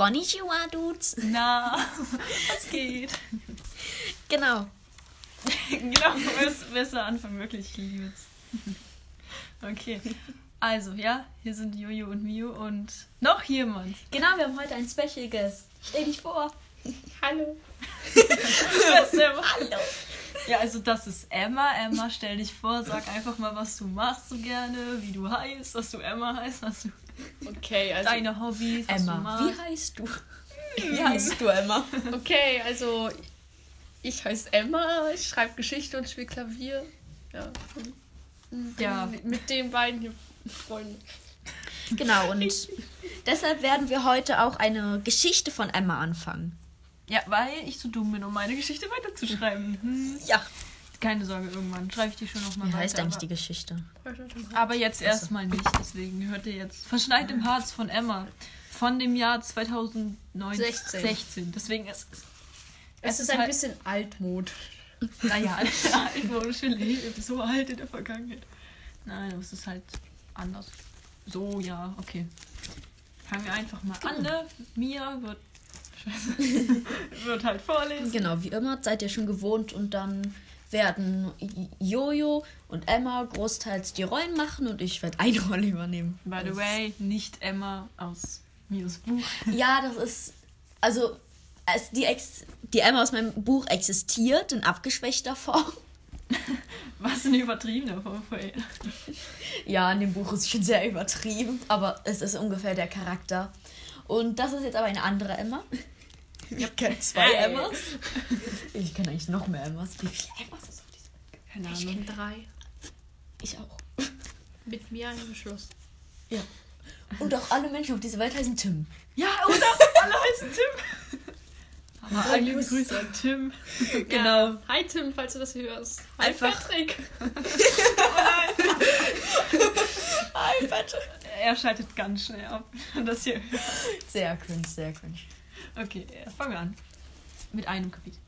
Konnichiwa, Dudes. Na, was geht? Genau. genau, besser, besser anfangen, wirklich, ich liebe es. Okay, also, ja, hier sind Jojo und Mio und noch jemand. Genau, wir haben heute einen Special Guest. Stell dich vor. Hallo. Hallo. Ja, also das ist Emma. Emma, stell dich vor, sag einfach mal, was du machst so gerne, wie du heißt, dass du Emma heißt, was du Okay, also. deine Hobbys, Emma, wie heißt du? Wie heißt du, Emma? Okay, also. Ich heiße Emma, ich schreibe Geschichte und spiele Klavier. Ja. Ja. Mit, mit den beiden hier Freunde. Genau, und deshalb werden wir heute auch eine Geschichte von Emma anfangen. Ja, weil ich zu dumm bin, um meine Geschichte weiterzuschreiben. Hm. Ja. Keine Sorge, irgendwann schreibe ich die schon nochmal Wie weiter. heißt eigentlich die Geschichte? aber jetzt erstmal nicht, deswegen hört ihr jetzt Verschneit im Harz von Emma von dem Jahr 2019. 16. 16. Deswegen ist es. Es ist ein bisschen Altmod. Naja, altmodische Leben, so alt in der Vergangenheit. Nein, aber es ist halt anders. So, ja, okay. Fangen wir einfach mal an, ne? Mia wird. Scheiße. wird halt vorlesen. Genau, wie immer seid ihr schon gewohnt und dann werden Jojo und Emma großteils die Rollen machen und ich werde eine Rolle übernehmen. By the way, nicht Emma aus Mios Buch. Ja, das ist. Also, es, die, Ex, die Emma aus meinem Buch existiert in abgeschwächter Form. Was ein übertriebener Vorfall. Ja, in dem Buch ist es schon sehr übertrieben, aber es ist ungefähr der Charakter. Und das ist jetzt aber eine andere Emma. Ich kenne zwei Hey. Emmas. Ich kenne eigentlich noch mehr Emmas. Wie viele Emmas ist auf diesem Keine Ich Ahnung. kenne drei. Ich auch. Mit mir im Schluss. Ja. Und auch alle Menschen auf dieser Welt heißen Tim. Ja, oder? Alle heißen Tim. Aber Ein liebe Kuss. Grüße an Tim. Genau. Hi Tim, falls du das hörst. Hi Einfach- Patrick. Hi, Patrick. Er schaltet ganz schnell ab. Das hier. Sehr cringe, sehr cringe. Okay, ja, fangen wir an. Mit einem Kapitel.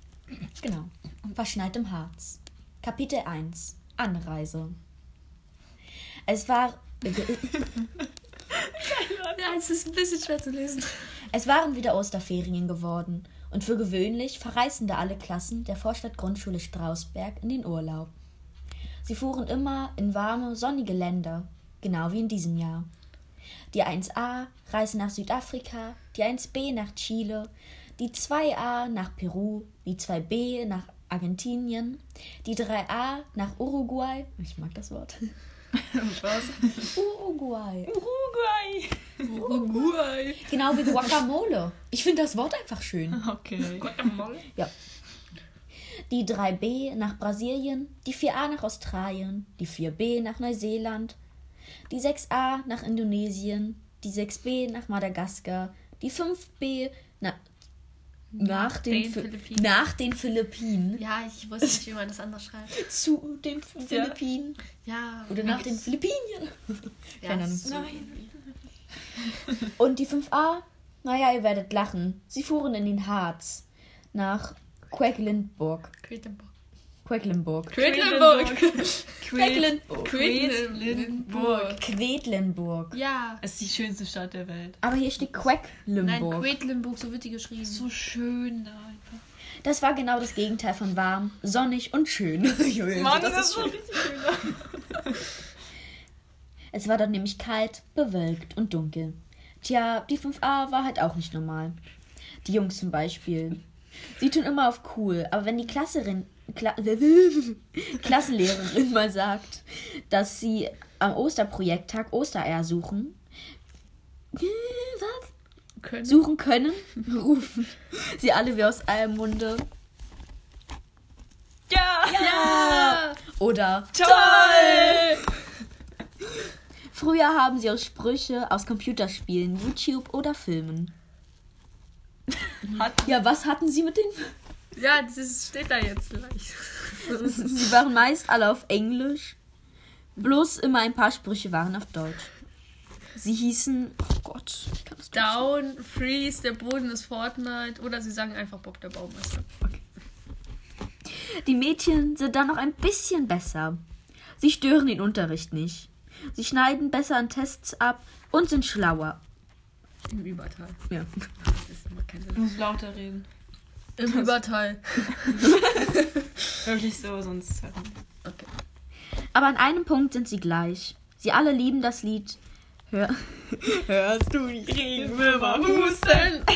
Genau. Verschneit im Harz. Kapitel 1. Anreise. Es war. Ja, es ist ein bisschen schwer zu lesen. Es waren wieder Osterferien geworden und für gewöhnlich verreisten da alle Klassen der Vorstadtgrundschule Strausberg in den Urlaub. Sie fuhren immer in warme, sonnige Länder, genau wie in diesem Jahr. Die 1a reiste nach Südafrika, die 1b nach Chile, die 2a nach Peru, die 2b nach Argentinien, die 3a nach Uruguay. Ich mag das Wort. Was? Uruguay. Uruguay. Uruguay. Genau wie Guacamole. Ich finde das Wort einfach schön. Okay. Ja. Die 3b nach Brasilien, die 4a nach Australien, die 4b nach Neuseeland, die 6a nach Indonesien, die 6b nach Madagaskar, die 5b na, nach, den, den Philippinen. nach den Philippinen. Ja, ich wusste nicht, wie man das anders schreibt. Zu den Philippinen. Ja. Oder nach den Philippinen. Ja, Keine Ahnung. Nein. Und die 5a, naja, ihr werdet lachen. Sie fuhren in den Harz nach Quedlinburg. Quedlinburg. Quedlinburg. Quedlinburg. Quedlinburg. Quedlinburg. Quedlinburg. Ja. Es ist die schönste Stadt der Welt. Aber hier steht Nein, Quedlinburg. Quedlinburg, so wird die geschrieben. So schön da einfach. Das war genau das Gegenteil von warm, sonnig und schön. Mann, das das ist schön. richtig schön. Es war dort nämlich kalt, bewölkt und dunkel. Tja, die 5a war halt auch nicht normal. Die Jungs zum Beispiel. Sie tun immer auf cool, aber wenn die Klasserin, Kla Klassenlehrerin mal sagt, dass sie am Osterprojekttag Ostereier suchen, was? Können. suchen können, rufen sie alle wie aus einem Munde. Ja! Ja. Oder Toll! früher haben sie aus Sprüche aus Computerspielen, YouTube oder Filmen. Hat Ja, was hatten sie mit den? Ja, das ist- steht da jetzt gleich. Sie waren meist alle auf Englisch. Bloß immer ein paar Sprüche waren auf Deutsch. Sie hießen. Oh Gott, ich kann das nicht. Down, Freeze, der Boden ist Fortnite. Oder sie sagen einfach Bob der Baumeister. Die Mädchen sind dann noch ein bisschen besser. Sie stören den Unterricht nicht. Sie schneiden besser an Tests ab und sind schlauer. Im Übertal. Ja. Das macht keinen Ich Sinn. muss lauter reden. Im Übertal. Wirklich so, sonst. Okay. Aber an einem Punkt sind sie gleich. Sie alle lieben das Lied. Hör Hörst du die Regenwürmer husten?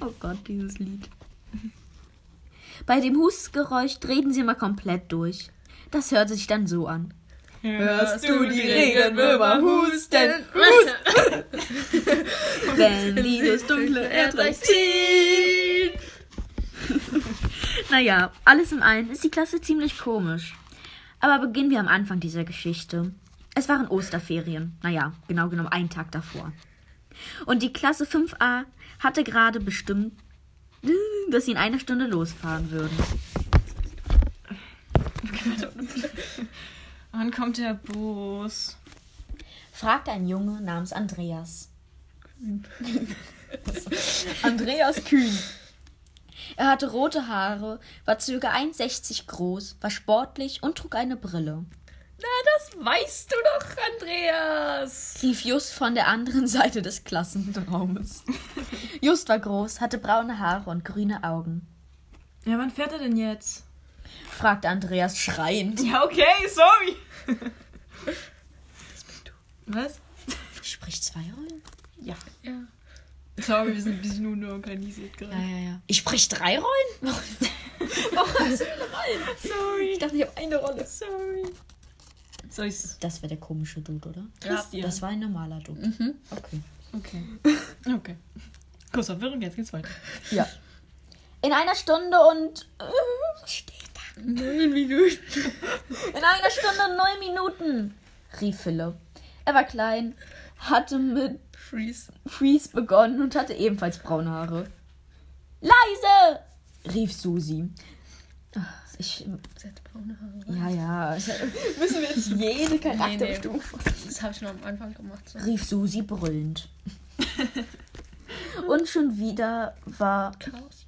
Oh Gott, dieses Lied. Bei dem Hustgeräusch treten sie mal komplett durch. Das hört sich dann so an. Hörst du die Regenwürmer husten? Wenn die das dunkle Erdreich zieht. Naja, alles im allen ist die Klasse ziemlich komisch. Aber beginnen wir am Anfang dieser Geschichte. Es waren Osterferien. Naja, genau genommen einen Tag davor. Und die Klasse 5a hatte gerade bestimmt, dass sie in einer Stunde losfahren würden. Wann kommt der Bus? fragte ein Junge namens Andreas. Andreas Kühn. Er hatte rote Haare, war ca. 1,60 groß, war sportlich und trug eine Brille. Na, das weißt du doch, Andreas. rief Just von der anderen Seite des Klassenraumes. Just war groß, hatte braune Haare und grüne Augen. Ja, wann fährt er denn jetzt? fragte Andreas schreiend. Ja, okay, sorry. Was? Sprich zwei Rollen? Ja. Ja. Sorry, wir sind ein bisschen unorganisiert gerade. Ja, ja, ja. Ich sprich drei Rollen? Sorry. Ich dachte, ich habe eine Rolle. Sorry. Soll ich's? Das wäre der komische Dude, oder? Christian. Das war ein normaler Dude. Mhm. Okay. Okay. Okay. Kurz Verwirrung, jetzt geht's weiter. Ja. In einer Stunde und. Äh, steht da? Neun Minuten. In einer Stunde und neun Minuten, rief Philipp. Er war klein, hatte mit Freeze. Freeze begonnen und hatte ebenfalls braune Haare. Leise! rief Susi. Ich, Sie hat braune Haare. ja, ja. Müssen wir jetzt jede Charakterstufe? Das habe ich noch am Anfang gemacht. So. rief Susi brüllend. Und schon wieder war Chaos.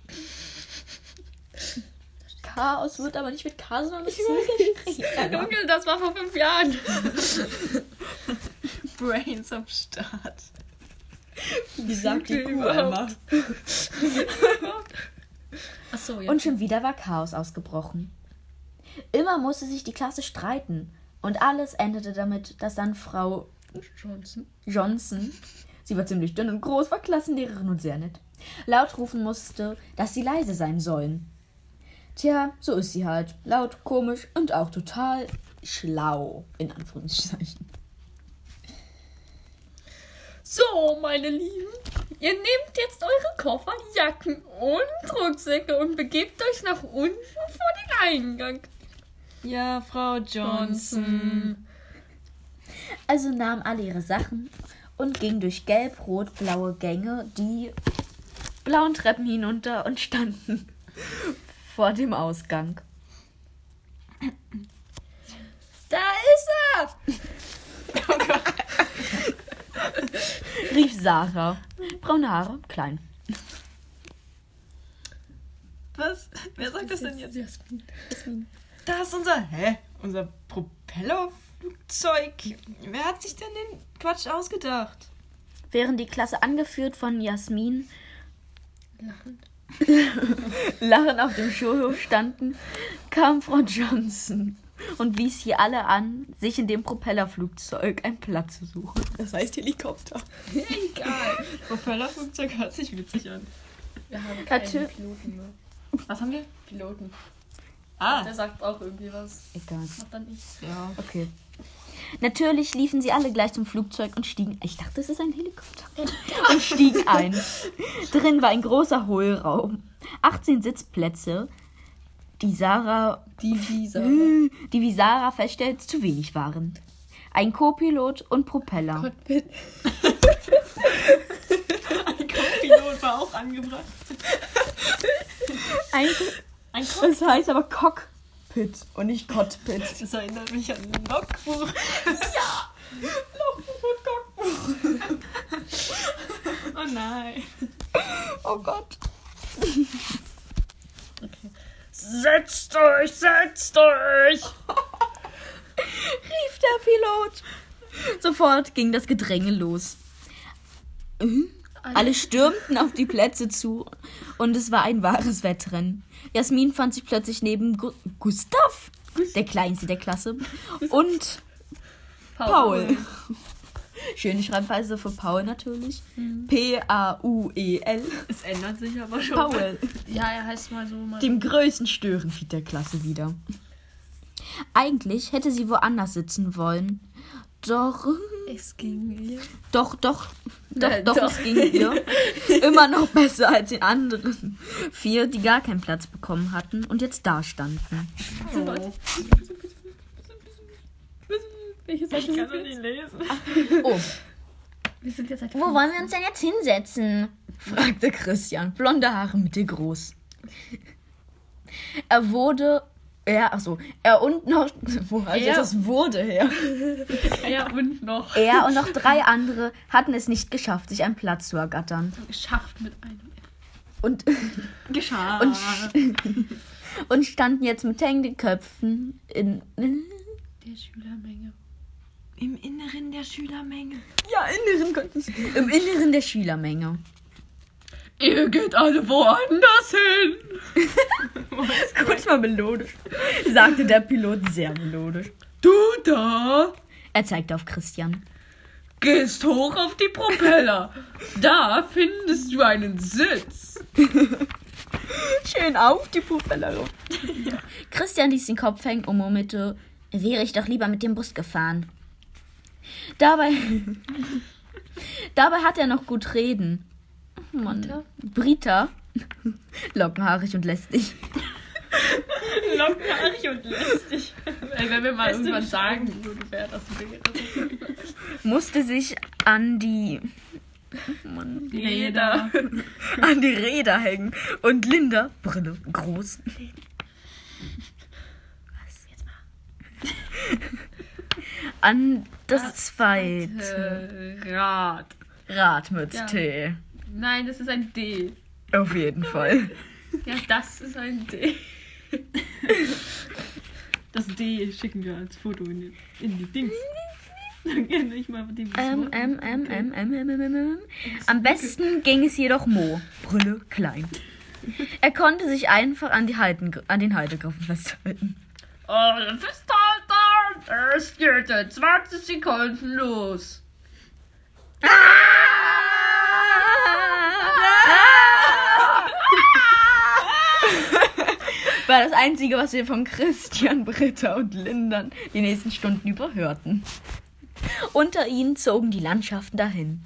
Chaos, wird aber nicht mit K, sondern mit C geschrieben. Junge, das war vor fünf Jahren. Brains am Start. Wie gesagt, die Kuh einfach. Achso, ja. Und schon wieder war Chaos ausgebrochen. Immer musste sich die Klasse streiten. Und alles endete damit, dass dann Frau Johnson. Johnson, sie war ziemlich dünn und groß, war Klassenlehrerin und sehr nett, laut rufen musste, dass sie leise sein sollen. Tja, so ist sie halt. Laut, komisch und auch total schlau, in Anführungszeichen. So, meine Lieben. Ihr nehmt jetzt eure Koffer, Jacken und Rucksäcke und begebt euch nach unten vor den Eingang. Ja, Frau Johnson. Also nahmen alle ihre Sachen und gingen durch gelb-rot-blaue Gänge die blauen Treppen hinunter und standen vor dem Ausgang. Da ist er! Rief Sarah. Braune Haare, klein. Was? Wer sagt das denn jetzt? Jasmin. Das ist unser, hä? Unser Propellerflugzeug. Wer hat sich denn den Quatsch ausgedacht? Während die Klasse angeführt von Jasmin Lachend. lachend auf dem Schulhof standen, kam Frau Johnson und wies hier alle an, sich in dem Propellerflugzeug einen Platz zu suchen. Das heißt Helikopter. Egal. Propellerflugzeug hört sich witzig an. Wir haben keinen Natürlich. Piloten mehr. Was haben wir? Piloten. Ah, Der sagt auch irgendwie was. Egal. Macht dann ich. ja. Okay. Natürlich liefen sie alle gleich zum Flugzeug und stiegen. Ich dachte, es ist ein Helikopter. Und stiegen ein. Drin war ein großer Hohlraum. 18 Sitzplätze, die Sarah, Die Visa. die wie Sarah feststellt, zu wenig waren. Ein Co-Pilot und Propeller. Cockpit. Ein Co-Pilot war auch angebracht. Ein, Ein Co das heißt aber Cockpit und nicht Cockpit. Das erinnert mich an ein Logbuch. Ja! Logbuch und Cockpit. Oh nein. Oh Gott. Setzt euch, setzt euch! rief der Pilot. Sofort ging das Gedränge los. Mhm. Alle stürmten auf die Plätze zu und es war ein wahres Wettrennen. Jasmin fand sich plötzlich neben Gu Gustav, der kleinste der Klasse, und Paul. Schöne Schreibweise für Paul natürlich. P-A-U-E-L. Es ändert sich aber schon. Paul. Ja, er heißt mal so. Mal Dem größten Störenfried der Klasse wieder. Eigentlich hätte sie woanders sitzen wollen. Doch, Es ging ihr. doch, doch, doch, Nein, doch, doch. es ging ihr. Immer noch besser als den anderen vier, die gar keinen Platz bekommen hatten und jetzt da standen. Oh. Welche Ich kann doch nicht lesen. Oh, Wir sind jetzt halt wo wollen wir uns denn jetzt hinsetzen? fragte Christian, blonde Haare mittelgroß. Er wurde, er, achso, er und noch, wo hat Er. jetzt das wurde her? Ja, und noch. Er und noch drei andere hatten es nicht geschafft, sich einen Platz zu ergattern. Geschafft mit einem. Und, Geschah. und, und standen jetzt mit hängenden Köpfen in, in Der Schülermenge. Im Inneren der Schülermenge. ja, inneren Gottes, im Inneren der Schülermenge. Ihr geht alle woanders hin. Kurz mal melodisch, sagte der Pilot sehr melodisch. Du da Er zeigte auf Christian. gehst hoch auf die Propeller. Da findest du einen Sitz. Schön auf die Propeller. Christian ließ den Kopf hängen und murmelte, wäre ich doch lieber mit dem Bus gefahren. Dabei, dabei hat er noch gut reden. Mann. Brita? Brita. Lockenhaarig und lästig. Lockenhaarig und lästig. Ey, wenn wir mal du, irgendwann sagen wer das wäre. Musste sich an die Mann, Räder. an die Räder hängen. Und Linda, Brille, groß. Was? Jetzt mal. An das zweite Äh, Rad. Rad mit Ja. T. Nein, das ist ein D. Auf jeden Fall. Ja, das ist ein D. Das D schicken wir als Foto in die, in die Dings. Dann kann ich mal die Ähm, ähm, ähm, ähm, ähm, ähm, ähm, ähm. Am besten ging es jedoch Mo. Brille klein. Er konnte sich einfach an, die Halten, an den Haltegriffen festhalten. Oh, Festhalter! Es geht in 20 Sekunden los. War das Einzige, was wir von Christian, Britta und Lindern die nächsten Stunden überhörten. Unter ihnen zogen die Landschaften dahin.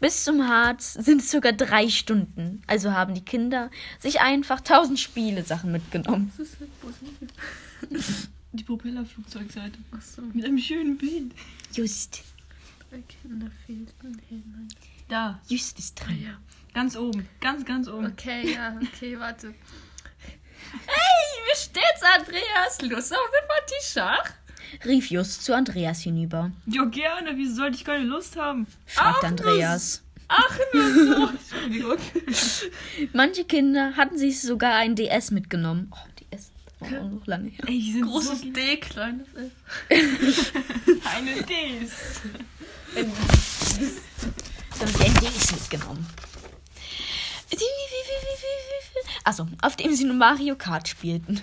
Bis zum Harz sind es sogar drei Stunden. Also haben die Kinder sich einfach tausend Spielesachen mitgenommen. Die? Propellerflugzeugseite. Achso, Mit einem schönen Bild. Just, drei Kinder fehlten hinein. Da, just ist dran. Ja. ganz oben. Ganz, ganz oben. Okay, ja, okay, warte. Hey, wie steht's, Andreas? Lust auf eine Partie Schach? Rief Just zu Andreas hinüber. Ja, gerne. Wieso sollte ich keine Lust haben? Fragte Andreas. Ach, nur so. Entschuldigung. Manche Kinder hatten sich sogar ein DS mitgenommen. Oh, Auch noch lange her. Ey, Großes so D, kleines F. eine Ds. Dann haben sie ein DS mitgenommen. Achso, auf dem sie nur Mario Kart spielten.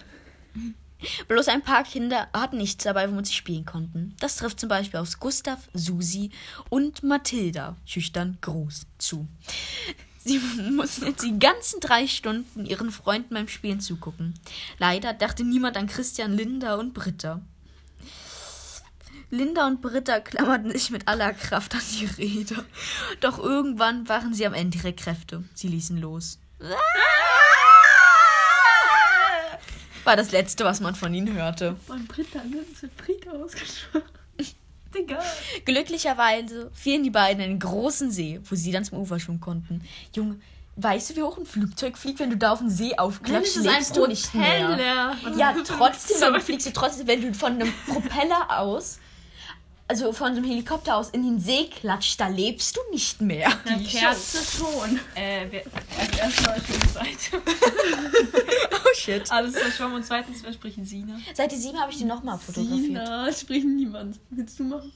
Bloß ein paar Kinder hatten nichts dabei, womit sie spielen konnten. Das trifft zum Beispiel auf Gustav, Susi und Mathilda, schüchtern groß, zu. Sie mussten jetzt die ganzen drei Stunden ihren Freunden beim Spielen zugucken. Leider dachte niemand an Christian, Linda und Britta. Linda und Britta klammerten sich mit aller Kraft an die Räder. Doch irgendwann waren sie am Ende ihrer Kräfte. Sie ließen los. War das letzte, was man von ihnen hörte. Mein Britta, ne? Das wird Britta ausgesprochen. Digga. Glücklicherweise fielen die beiden in einen großen See, wo sie dann zum Ufer schwimmen konnten. Junge, weißt du, wie hoch ein Flugzeug fliegt, wenn du da auf den See aufklatscht? lebst du nicht mehr. Ja, trotzdem, dann fliegst du trotzdem, wenn du von einem Propeller aus, also von einem Helikopter aus in den See klatscht, da lebst du nicht mehr. Eine Kerze schon. Äh, wer, also erstmal schöne Seite. Oh shit. Alles verschwommen und zweitens, wer spricht Sina? Seite 7 habe ich die nochmal fotografiert. Sina, spricht niemand. Willst du machen?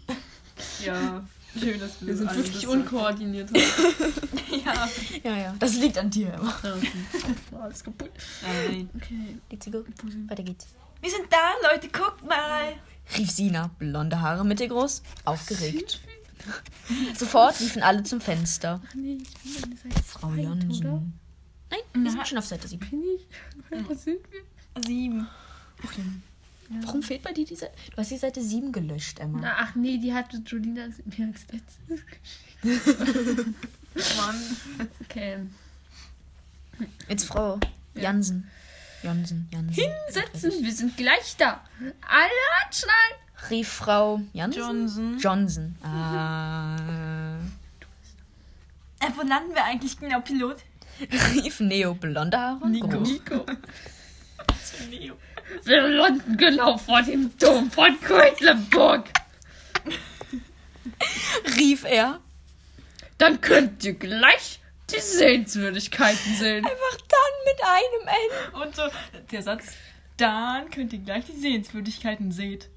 Ja, schön, dass wir, Wir sind wirklich unkoordiniert. Ja. Ja, ja. Das liegt an dir immer. Alles kaputt. Nein. Okay. Geht's dir gut? Weiter geht's. Wir sind da, Leute, guckt mal. Rief Sina, blonde Haare mittelgroß, aufgeregt. Sofort liefen alle zum Fenster. Ach nee, ich bin an Seite Frau oder? Jansen. Nein, wir Na. sind schon auf Seite 7. Bin ich? Was sind wir? Sieben. Warum fehlt bei dir diese? Du hast die Seite 7 gelöscht, Emma. Na, ach nee, die hatte Jolina mir als letztes. Mann. Okay. Jetzt Frau Jansen. Jansen, Jansen. Hinsetzen, wir sind gleich da. Alle anschnallen. Rief Frau Jansen? Johnson. Johnson. Ah. Äh, wo landen wir eigentlich genau, Pilot? Rief Neo, blonde Haare. Nico. groß. Nico. Neo. Wir landen genau vor dem Dom von Quedlinburg. Rief er. Dann könnt ihr gleich die Sehenswürdigkeiten sehen. Einfach dann mit einem N. Und so, der Satz, dann könnt ihr gleich die Sehenswürdigkeiten seht.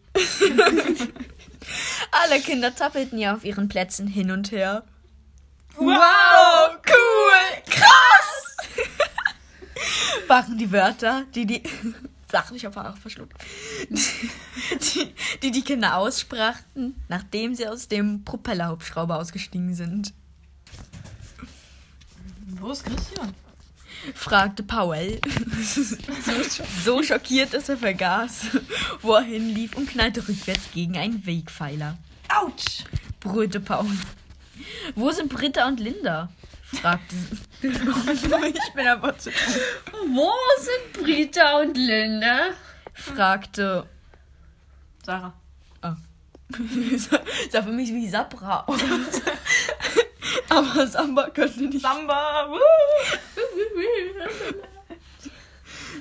Alle Kinder zappelten ja auf ihren Plätzen hin und her. Wow, cool, krass! Waren die Wörter, die die. Sag, ich habe auch verschluckt. Die, die die Kinder aussprachen, nachdem sie aus dem Propellerhubschrauber ausgestiegen sind. Wo ist Christian? fragte Powell. so schockiert, dass er vergaß, wo er hinlief und knallte rückwärts gegen einen Wegpfeiler. Autsch! brüllte Paul. Wo sind Britta und Linda? fragte sie. ich bin aber zu Wo sind Brita und Linda? fragte. Sarah. sah für mich wie Sabra aus. aber Samba könnte nicht. Samba!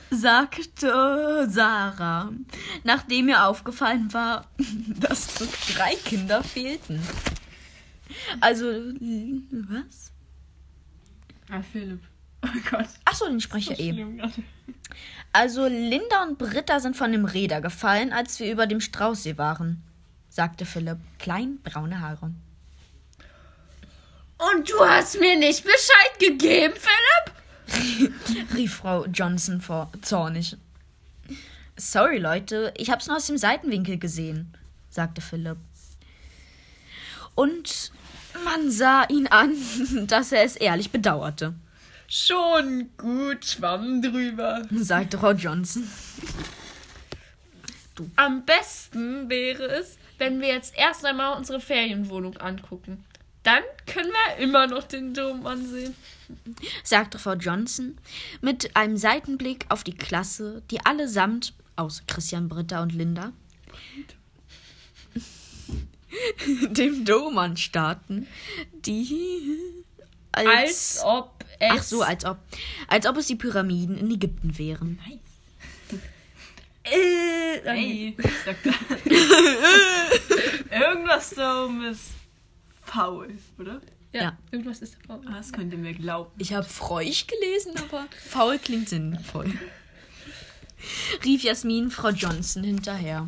Sagte Sarah, nachdem ihr aufgefallen war, dass drei Kinder fehlten. Also, was? Ah, Philipp. Oh Gott. Achso, den spreche ich eh. Schlimm gerade. Also, Linda und Britta sind von dem Räder gefallen, als wir über dem Straußsee waren, sagte Philipp. Klein, braune Haare. Und du hast mir nicht Bescheid gegeben, Philipp? rief Frau Johnson vor, zornig. Sorry, Leute, ich hab's nur aus dem Seitenwinkel gesehen, sagte Philipp. Und man sah ihn an, dass er es ehrlich bedauerte, Schon gut, schwamm drüber. sagte Frau Johnson. Am besten wäre es, wenn wir jetzt erst einmal unsere Ferienwohnung angucken. Dann können wir immer noch den Dom ansehen. sagte Frau Johnson mit einem Seitenblick auf die Klasse, die allesamt, außer Christian, Britta und Linda, dem Dom anstarrten, die als, Als ob es. ach so, als ob, als ob es die Pyramiden in Ägypten wären. Äh, Hey, sagt er. Irgendwas so ist faul, oder? ja, Ja. irgendwas ist da. Ah, Das könnt ihr mir glauben. Ich habe freudig gelesen, aber faul klingt sinnvoll. Rief Jasmin Frau Johnson hinterher.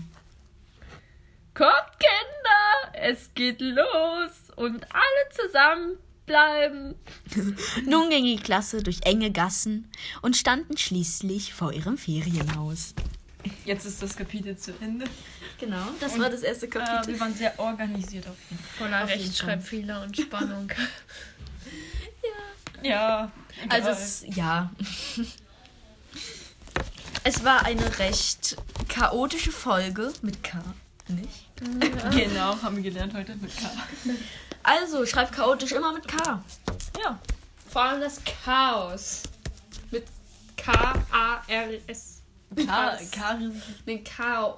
Kommt, Kinder, es geht los und alle zusammen bleiben. Nun ging die Klasse durch enge Gassen und standen schließlich vor ihrem Ferienhaus. Jetzt ist das Kapitel zu Ende. Genau, das war das erste Äh, Kapitel. wir waren sehr organisiert auf jeden Voller Auf Rechtschreibfehler und Spannung. Fall. Ja. egal. Also es, ja. Es war eine recht chaotische Folge mit K, nicht? genau, haben wir gelernt heute mit K. Also, schreib chaotisch immer mit K. Ja. Vor allem das Chaos. Mit K-A-R-S. K Karis. Nee, K-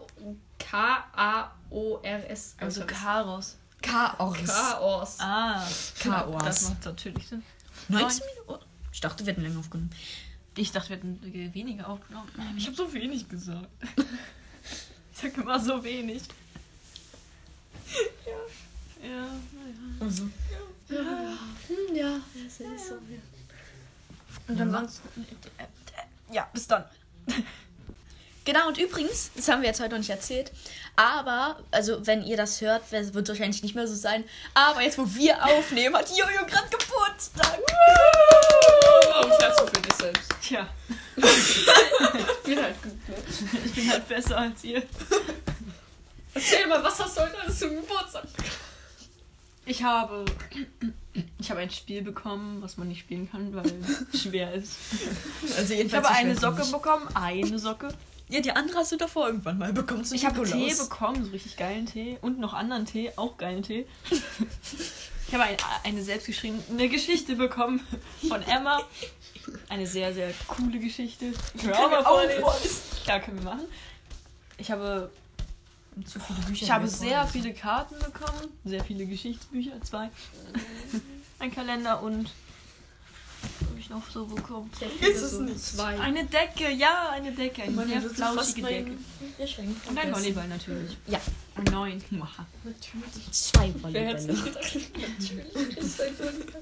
K-A-O-R-S. Also Chaos. Chaos. Chaos. Ah. Chaos. Das macht natürlich Sinn. 19 Minuten? Ich dachte, wir hätten länger aufgenommen. Ich dachte, wir hätten weniger aufgenommen. Ich habe so wenig gesagt. Ich sag immer so wenig. Ja. Ja, naja. Also. Hm, ja, das ist so. Und ansonsten. Ja, bis dann. Genau, und übrigens, das haben wir jetzt heute noch nicht erzählt, aber, also wenn ihr das hört, wird es wahrscheinlich nicht mehr so sein, aber jetzt, wo wir aufnehmen, hat Jojo gerade Geburtstag. Warum fährst du für dich selbst? Tja, Ich bin halt gut, ne? ich bin halt besser als ihr. Erzähl mal, was hast du heute alles zum Geburtstag? Ich habe. Ich habe ein Spiel bekommen, was man nicht spielen kann, weil es schwer ist. Also Ich habe eine Socke bekommen, eine Socke. Ja, die andere hast du davor irgendwann mal bekommen. Ich habe Tee bekommen, so richtig geilen Tee. Und noch anderen Tee, auch geilen Tee. Ich habe ein, eine selbstgeschriebene Geschichte bekommen von Emma. Eine sehr, sehr coole Geschichte. Ich will auch mal vorlesen. Ja, können wir machen. Ich habe, Zu viele Bücher. ich habe sehr viele Karten bekommen. Sehr viele Geschichtsbücher, zwei. Ein Kalender und. Noch so bekommen? Ist es nicht. zwei. Eine Decke, ja, eine Decke. Eine sehr flauschige Decke. Und ein Volleyball natürlich. Ja. Ein neun. Natürlich. Zwei gedacht? Natürlich ist ein Volleyball.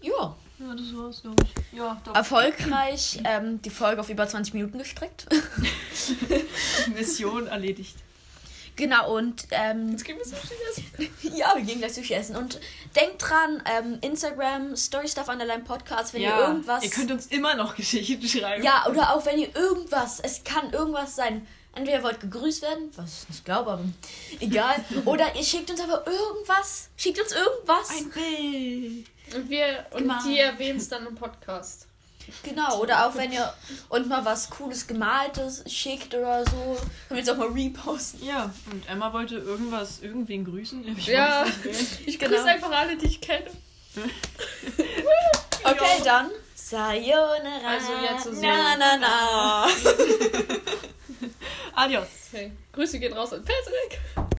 Ja. Ja, das war's, glaube ich. Ja, doch. Erfolgreich ähm, die Folge auf über 20 Minuten gestreckt. Mission erledigt. Genau, und ähm, Jetzt gehen wir Sushi essen. ja, wir gehen gleich Sushi essen. Und denkt dran, ähm, Instagram, Storystuff Underline Podcast, wenn ihr irgendwas. Ihr könnt uns immer noch Geschichten schreiben. ja, oder auch wenn ihr irgendwas, es kann irgendwas sein. Entweder ihr wollt gegrüßt werden, was ich nicht glaube, aber egal. Oder ihr schickt uns aber irgendwas. Schickt uns irgendwas. Ein Bild. Und wir und Gemalt. die erwähnen es dann im Podcast. Genau, oder auch wenn ihr uns mal was Cooles Gemaltes schickt oder so, können wir jetzt auch mal reposten. Ja, und Emma wollte irgendwas, irgendwen grüßen. Ich Ja. weiß nicht wen. Ich Genau. grüße einfach alle, die ich kenne. Okay, dann. Sayonara. Also jetzt so- Na, na, na. Adios. Okay. Grüße gehen raus an Patrick.